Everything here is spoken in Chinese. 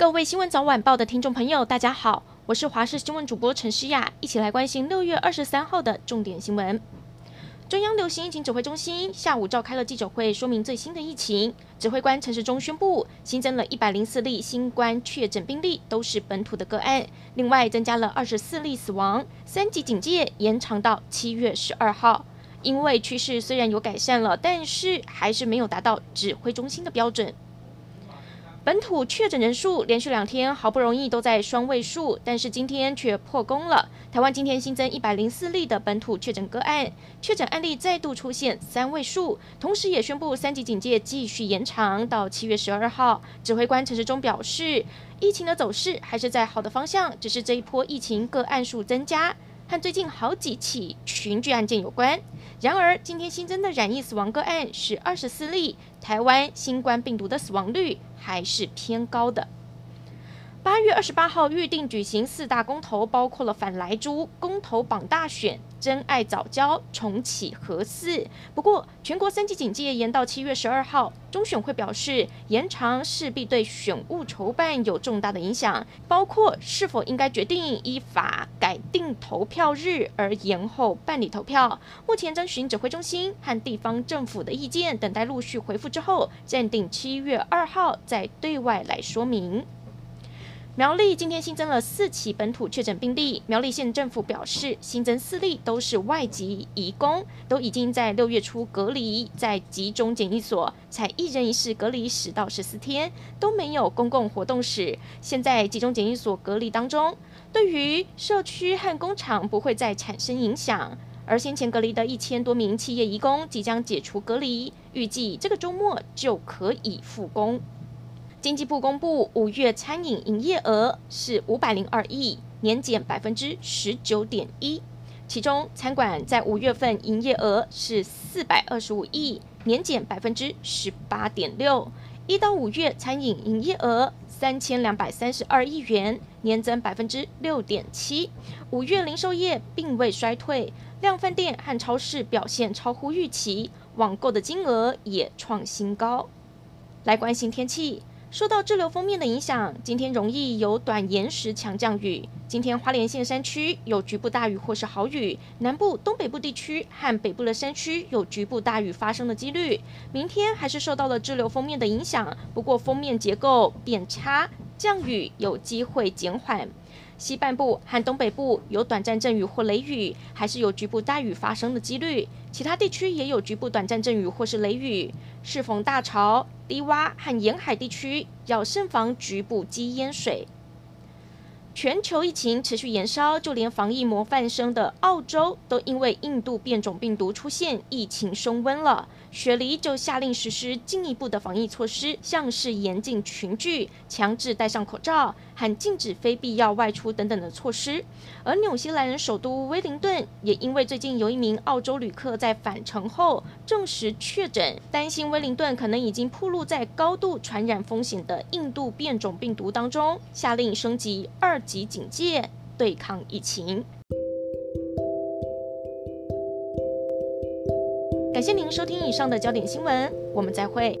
各位新闻早晚报的听众朋友，大家好，我是华视新闻主播陈诗雅，一起来关心六月二十三号的重点新闻。中央流行疫情指挥中心下午召开了记者会，说明最新的疫情。指挥官陈时中宣布，新增了一百零四例新冠确诊病例，都是本土的个案。另外增加了二十四例死亡，三级警戒延长到七月十二号。因为趋势虽然有改善了，但是还是没有达到指挥中心的标准。本土确诊人数连续两天好不容易都在双位数，但是今天却破功了。台湾今天新增一百零四例的本土确诊个案，确诊案例再度出现三位数，同时也宣布三级警戒继续延长到七月十二号。指挥官陈时中表示，疫情的走势还是在好的方向，只是这一波疫情个案数增加。和最近好几起群聚案件有关。然而，今天新增的染疫死亡个案是二十四例，台湾新冠病毒的死亡率还是偏高的。八月二十八号预定举行四大公投，包括了反莱猪、公投榜大选、真爱早教、重启核四。不过，全国三级警戒延到七月十二号，中选会表示延长势必对选务筹办有重大的影响，包括是否应该决定依法改定投票日而延后办理投票。目前征询指挥中心和地方政府的意见，等待陆续回复之后，暂定七月二号再对外来说明。苗栗今天新增了四起本土确诊病例。苗栗县政府表示，新增四例都是外籍移工，都已经在六月初隔离在集中检疫所，才一人一室隔离十到十四天，都没有公共活动史。现在集中检疫所隔离当中，对于社区和工厂不会再产生影响。而先前隔离的一千多名企业移工即将解除隔离，预计这个周末就可以复工。经济部公布，五月餐饮营业额是五百零二亿，年减百分之十九点一。其中，餐馆在五月份营业额是四百二十五亿，年减百分之十八点六。一到五月餐饮营业额三千两百三十二亿元，年增百分之六点七。五月零售业并未衰退，量贩店和超市表现超乎预期，网购的金额也创新高。来关心天气。受到滞留锋面的影响，今天容易有短延时强降雨。今天花莲县山区有局部大雨或是豪雨，南部、东北部地区和北部的山区有局部大雨发生的几率。明天还是受到了滞留封面的影响，不过封面结构变差，降雨有机会减缓。西半部和东北部有短暂阵雨或雷雨，还是有局部大雨发生的几率。其他地区也有局部短暂阵雨或是雷雨。适逢大潮，低洼和沿海地区要慎防局部积淹水。全球疫情持续延烧，就连防疫模范生的澳洲都因为印度变种病毒出现，疫情升温了。雪梨就下令实施进一步的防疫措施，像是严禁群聚、强制戴上口罩和禁止非必要外出等等的措施。而纽西兰首都威灵顿也因为最近有一名澳洲旅客在返程后证实确诊，担心威灵顿可能已经暴露在高度传染风险的印度变种病毒当中，下令升级二及警戒，对抗疫情。感谢您收听以上的焦点新闻，我们再会。